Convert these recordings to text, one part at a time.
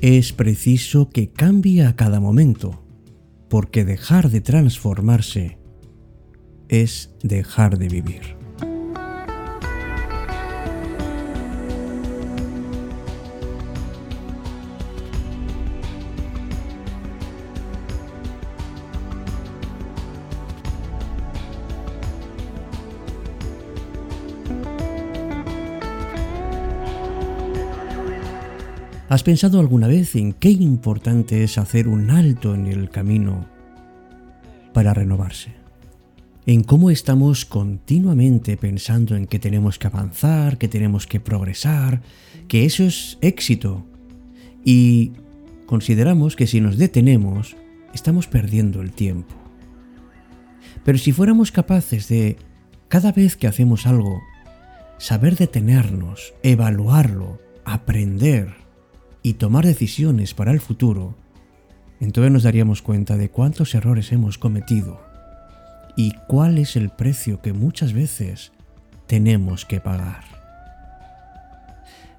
es preciso que cambie a cada momento, porque dejar de transformarse es dejar de vivir. ¿Has pensado alguna vez en qué importante es hacer un alto en el camino para renovarse? En cómo estamos continuamente pensando en que tenemos que avanzar, que tenemos que progresar, que eso es éxito. Y consideramos que si nos detenemos, estamos perdiendo el tiempo. Pero si fuéramos capaces de, cada vez que hacemos algo, saber detenernos, evaluarlo, aprender, y tomar decisiones para el futuro, entonces nos daríamos cuenta de cuántos errores hemos cometido y cuál es el precio que muchas veces tenemos que pagar.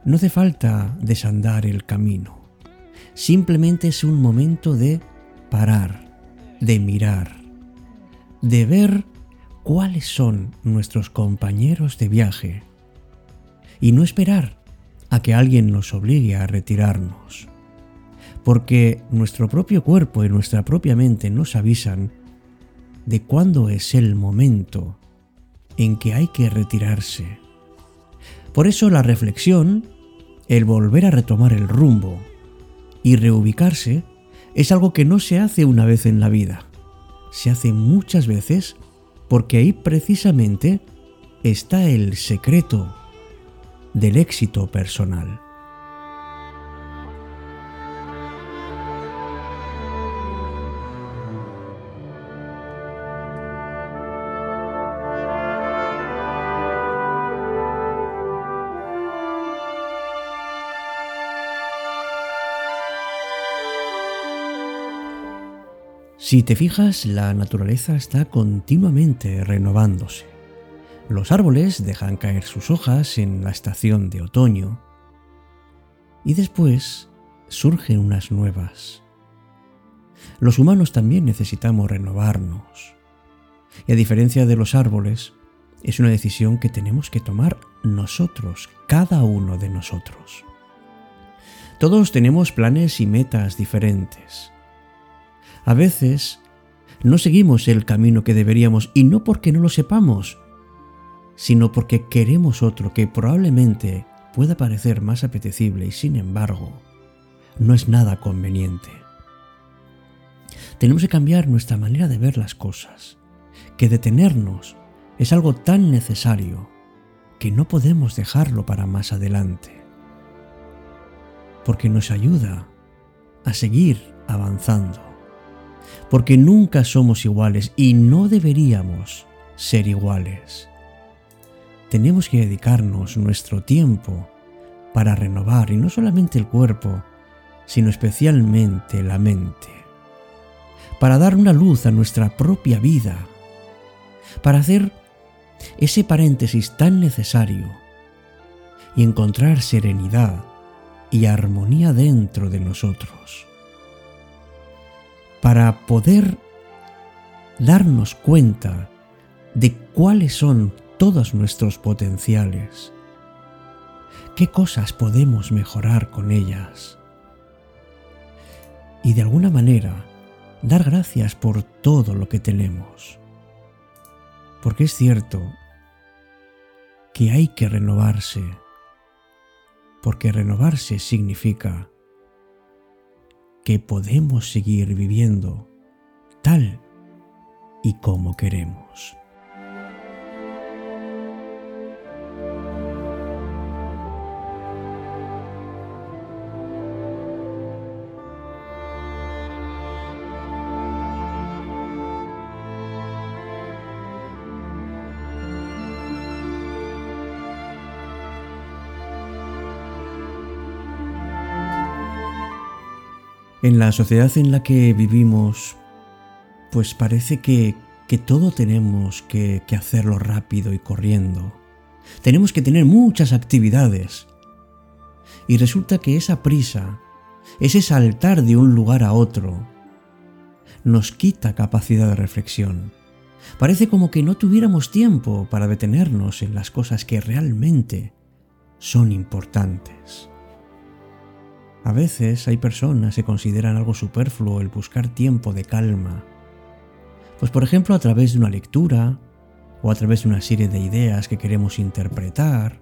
No hace falta desandar el camino, simplemente es un momento de parar, de mirar, de ver cuáles son nuestros compañeros de viaje y no esperar a que alguien nos obligue a retirarnos. Porque nuestro propio cuerpo y nuestra propia mente nos avisan de cuándo es el momento en que hay que retirarse. Por eso la reflexión, el volver a retomar el rumbo y reubicarse, es algo que no se hace una vez en la vida. Se hace muchas veces porque ahí precisamente está el secreto del éxito personal. Si te fijas, la naturaleza está continuamente renovándose. Los árboles dejan caer sus hojas en la estación de otoño y después surgen unas nuevas. Los humanos también necesitamos renovarnos. Y a diferencia de los árboles, es una decisión que tenemos que tomar nosotros, cada uno de nosotros. Todos tenemos planes y metas diferentes. A veces no seguimos el camino que deberíamos y no porque no lo sepamos, sino porque queremos otro que probablemente pueda parecer más apetecible y sin embargo no es nada conveniente. Tenemos que cambiar nuestra manera de ver las cosas, que detenernos es algo tan necesario que no podemos dejarlo para más adelante, porque nos ayuda a seguir avanzando, porque nunca somos iguales y no deberíamos ser iguales tenemos que dedicarnos nuestro tiempo para renovar, y no solamente el cuerpo, sino especialmente la mente, para dar una luz a nuestra propia vida, para hacer ese paréntesis tan necesario y encontrar serenidad y armonía dentro de nosotros, para poder darnos cuenta de cuáles son todos nuestros potenciales. ¿Qué cosas podemos mejorar con ellas? Y de alguna manera, dar gracias por todo lo que tenemos. Porque es cierto que hay que renovarse, porque renovarse significa que podemos seguir viviendo tal y como queremos. En la sociedad en la que vivimos, pues parece que, todo tenemos que, que hacerlo rápido y corriendo. Tenemos que tener muchas actividades. Y resulta que esa prisa ese saltar de un lugar a otro, nos quita capacidad de reflexión. Parece como que no tuviéramos tiempo para detenernos en las cosas que realmente son importantes. A veces hay personas que consideran algo superfluo el buscar tiempo de calma. Pues por ejemplo a través de una lectura, o a través de una serie de ideas que queremos interpretar,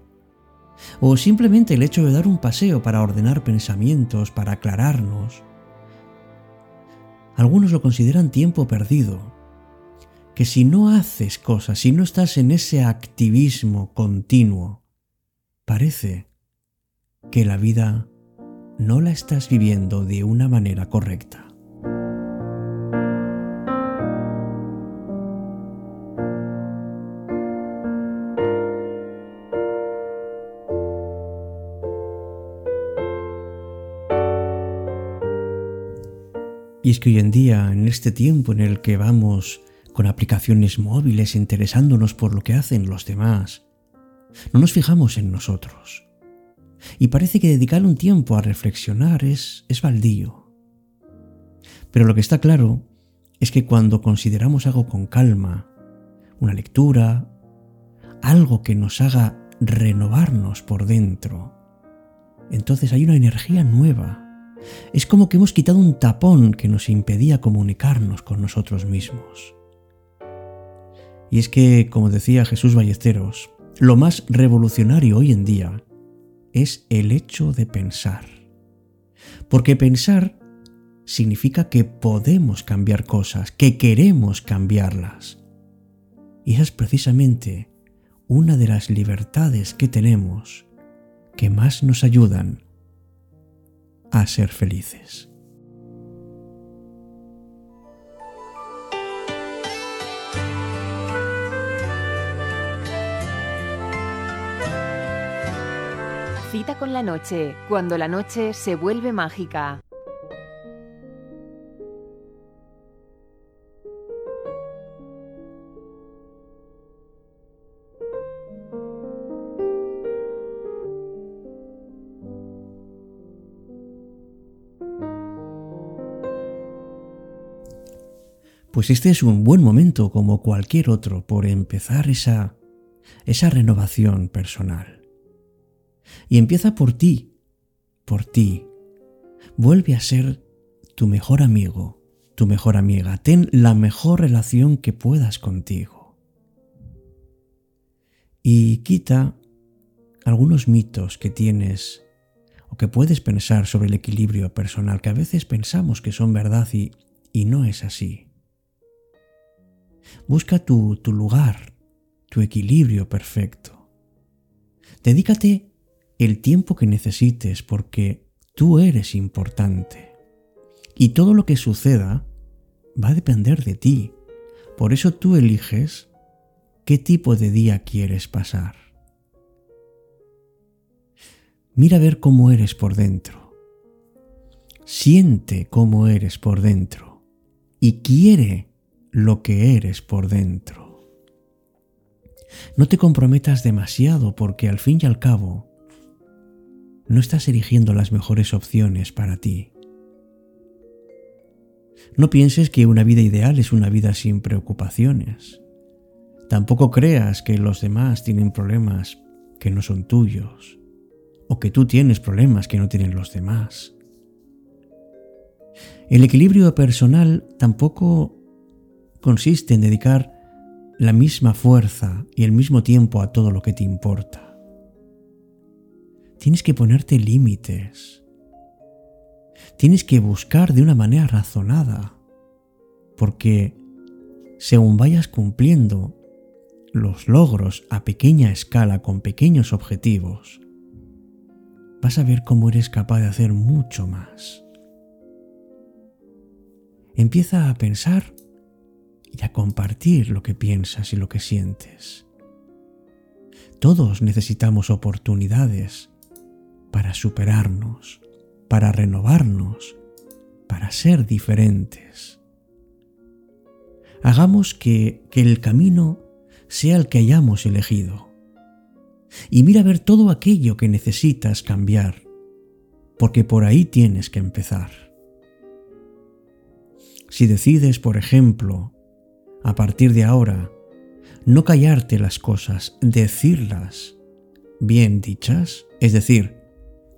o simplemente el hecho de dar un paseo para ordenar pensamientos, para aclararnos. Algunos lo consideran tiempo perdido, que si no haces cosas, si no estás en ese activismo continuo, parece que la vida no la estás viviendo de una manera correcta. Y es que hoy en día, en este tiempo en el que vamos con aplicaciones móviles interesándonos por lo que hacen los demás, no nos fijamos en nosotros. Y parece que dedicar un tiempo a reflexionar es, es baldío. Pero lo que está claro es que cuando consideramos algo con calma, una lectura, algo que nos haga renovarnos por dentro, entonces hay una energía nueva. Es como que hemos quitado un tapón que nos impedía comunicarnos con nosotros mismos. Y es que, como decía Jesús Ballesteros, lo más revolucionario hoy en día es el hecho de pensar. Porque pensar significa que podemos cambiar cosas, que queremos cambiarlas. Y esa es precisamente una de las libertades que tenemos que más nos ayudan a ser felices. Cita con la noche, cuando la noche se vuelve mágica. Pues este es un buen momento como cualquier otro por empezar esa esa renovación personal. Y empieza por ti, por ti. Vuelve a ser tu mejor amigo, tu mejor amiga. Ten la mejor relación que puedas contigo. Y quita algunos mitos que tienes o que puedes pensar sobre el equilibrio personal, que a veces pensamos que son verdad y, y no es así. Busca tu, tu lugar, tu equilibrio perfecto. Dedícate el tiempo que necesites porque tú eres importante. Y todo lo que suceda va a depender de ti. Por eso tú eliges qué tipo de día quieres pasar. Mira a ver cómo eres por dentro. Siente cómo eres por dentro. Y quiere lo que eres por dentro. No te comprometas demasiado porque al fin y al cabo no estás eligiendo las mejores opciones para ti. No pienses que una vida ideal es una vida sin preocupaciones. Tampoco creas que los demás tienen problemas que no son tuyos, o que tú tienes problemas que no tienen los demás. El equilibrio personal tampoco consiste en dedicar la misma fuerza y el mismo tiempo a todo lo que te importa. Tienes que ponerte límites. Tienes que buscar de una manera razonada, porque según vayas cumpliendo los logros a pequeña escala con pequeños objetivos, vas a ver cómo eres capaz de hacer mucho más. Empieza a pensar y a compartir lo que piensas y lo que sientes. Todos necesitamos oportunidades para superarnos, para renovarnos, para ser diferentes. Hagamos que, que el camino sea el que hayamos elegido. Y mira a ver todo aquello que necesitas cambiar porque por ahí tienes que empezar. Si decides, por ejemplo, a partir de ahora, no callarte las cosas, decirlas bien dichas, es decir,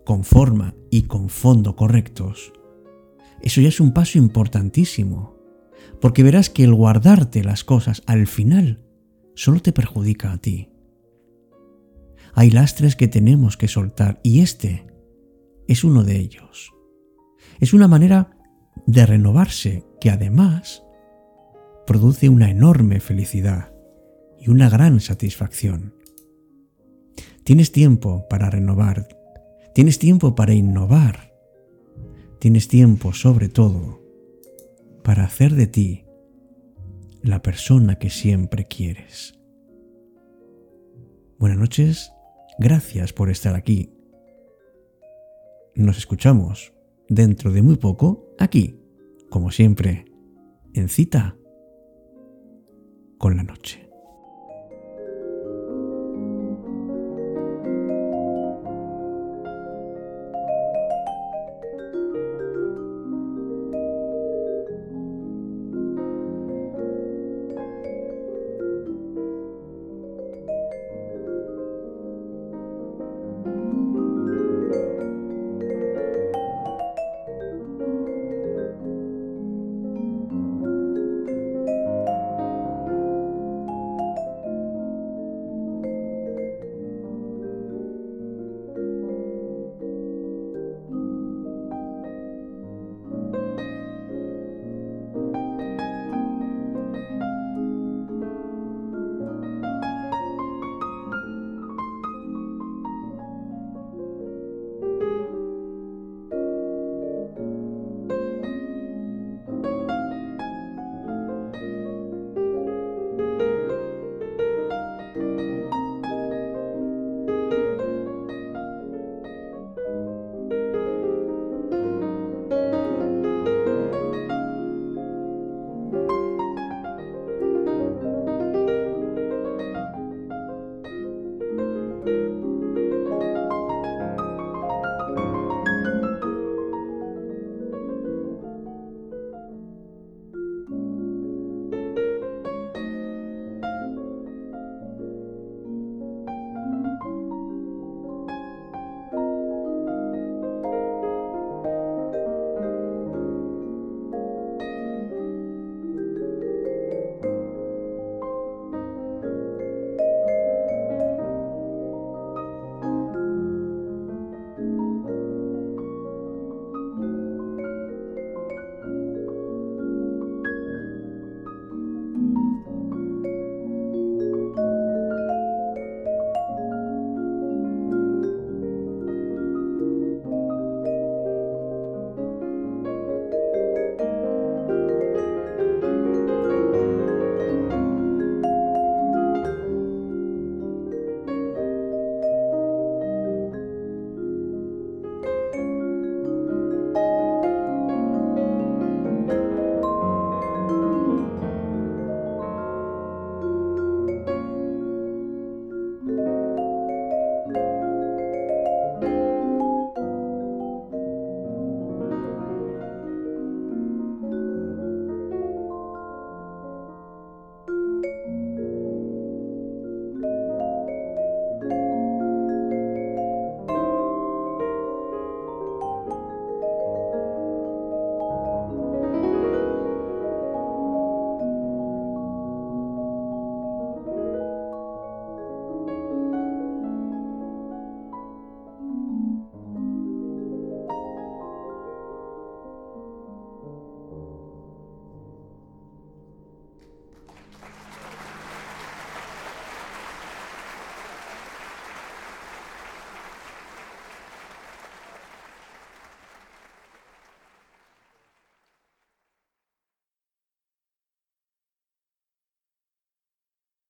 con forma y con fondo correctos, eso ya es un paso importantísimo, porque verás que el guardarte las cosas al final solo te perjudica a ti. Hay lastres que tenemos que soltar y este es uno de ellos. Es una manera de renovarse que además produce una enorme felicidad y una gran satisfacción. Tienes tiempo para renovar, tienes tiempo para innovar, tienes tiempo sobre todo para hacer de ti la persona que siempre quieres. Buenas noches, gracias por estar aquí. Nos escuchamos dentro de muy poco aquí, como siempre, en cita con la noche.